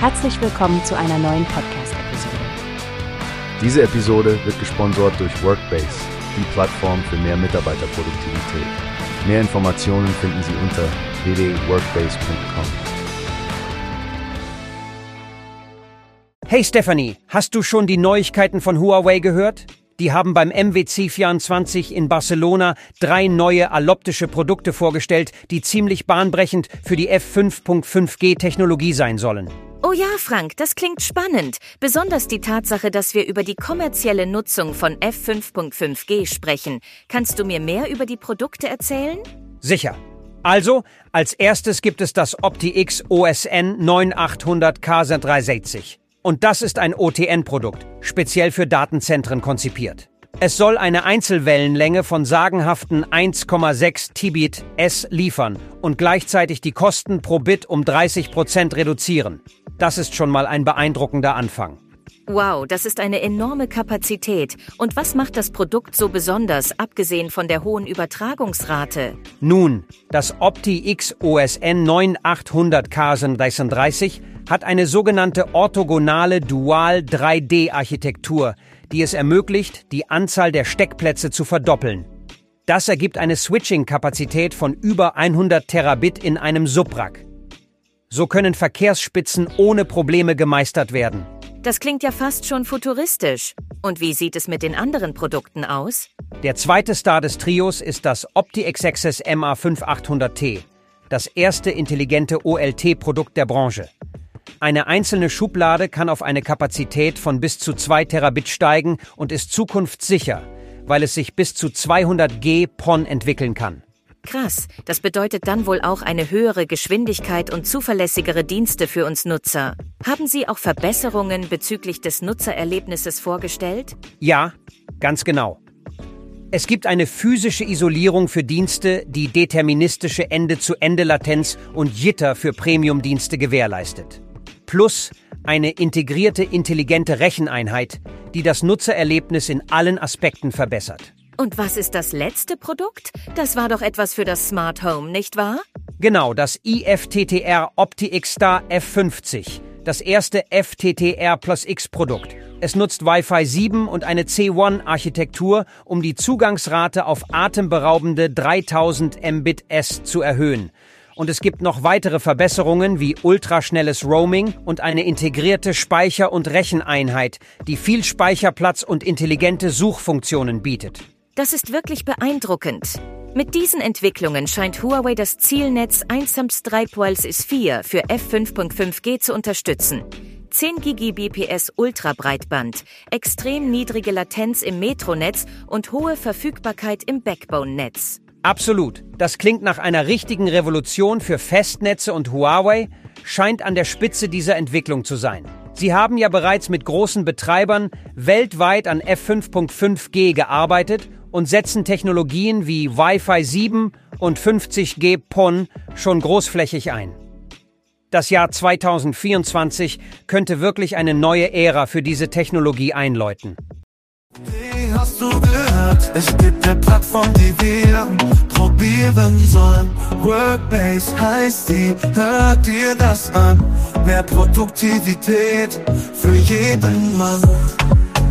Herzlich willkommen zu einer neuen Podcast-Episode. Diese Episode wird gesponsert durch Workbase, die Plattform für mehr Mitarbeiterproduktivität. Mehr Informationen finden Sie unter www.workbase.com. Hey Stephanie, hast du schon die Neuigkeiten von Huawei gehört? Die haben beim MWC 24 in Barcelona drei neue alloptische Produkte vorgestellt, die ziemlich bahnbrechend für die F5.5G-Technologie sein sollen. Oh ja, Frank, das klingt spannend. Besonders die Tatsache, dass wir über die kommerzielle Nutzung von F5.5G sprechen. Kannst du mir mehr über die Produkte erzählen? Sicher. Also, als erstes gibt es das OptiX OSN 9800 KZ360. Und das ist ein OTN-Produkt, speziell für Datenzentren konzipiert. Es soll eine Einzelwellenlänge von sagenhaften 1,6 Tbit S liefern und gleichzeitig die Kosten pro Bit um 30 Prozent reduzieren. Das ist schon mal ein beeindruckender Anfang. Wow, das ist eine enorme Kapazität. Und was macht das Produkt so besonders, abgesehen von der hohen Übertragungsrate? Nun, das OptiX OSN 9800 K36 hat eine sogenannte orthogonale Dual 3D-Architektur, die es ermöglicht, die Anzahl der Steckplätze zu verdoppeln. Das ergibt eine Switching-Kapazität von über 100 Terabit in einem Subrack. So können Verkehrsspitzen ohne Probleme gemeistert werden. Das klingt ja fast schon futuristisch. Und wie sieht es mit den anderen Produkten aus? Der zweite Star des Trios ist das OptiX-Access MA5800T, das erste intelligente OLT-Produkt der Branche. Eine einzelne Schublade kann auf eine Kapazität von bis zu 2 Terabit steigen und ist zukunftssicher, weil es sich bis zu 200 G PON entwickeln kann. Krass, das bedeutet dann wohl auch eine höhere Geschwindigkeit und zuverlässigere Dienste für uns Nutzer. Haben Sie auch Verbesserungen bezüglich des Nutzererlebnisses vorgestellt? Ja, ganz genau. Es gibt eine physische Isolierung für Dienste, die deterministische Ende-zu-Ende-Latenz und Jitter für Premium-Dienste gewährleistet plus eine integrierte intelligente Recheneinheit, die das Nutzererlebnis in allen Aspekten verbessert. Und was ist das letzte Produkt? Das war doch etwas für das Smart Home, nicht wahr? Genau, das IFTTR OptiX-Star F50, das erste FTTR plus X Produkt. Es nutzt Wi-Fi 7 und eine C1-Architektur, um die Zugangsrate auf atemberaubende 3000 Mbit/s zu erhöhen und es gibt noch weitere Verbesserungen wie ultraschnelles Roaming und eine integrierte Speicher- und Recheneinheit, die viel Speicherplatz und intelligente Suchfunktionen bietet. Das ist wirklich beeindruckend. Mit diesen Entwicklungen scheint Huawei das Zielnetz 1 4 für F5.5G zu unterstützen. 10 Gbps Ultrabreitband, extrem niedrige Latenz im Metronetz und hohe Verfügbarkeit im Backbone-Netz. Absolut. Das klingt nach einer richtigen Revolution für Festnetze und Huawei scheint an der Spitze dieser Entwicklung zu sein. Sie haben ja bereits mit großen Betreibern weltweit an F5.5G gearbeitet und setzen Technologien wie Wi-Fi 7 und 50G PON schon großflächig ein. Das Jahr 2024 könnte wirklich eine neue Ära für diese Technologie einläuten. Wie hast du gehört? Es gibt eine Plattform, die wir probieren sollen. Workbase heißt die, hört dir das an. Mehr Produktivität für jeden Mann.